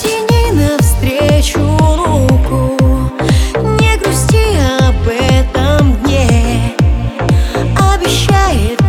протяни навстречу руку Не грусти об этом дне. Обещает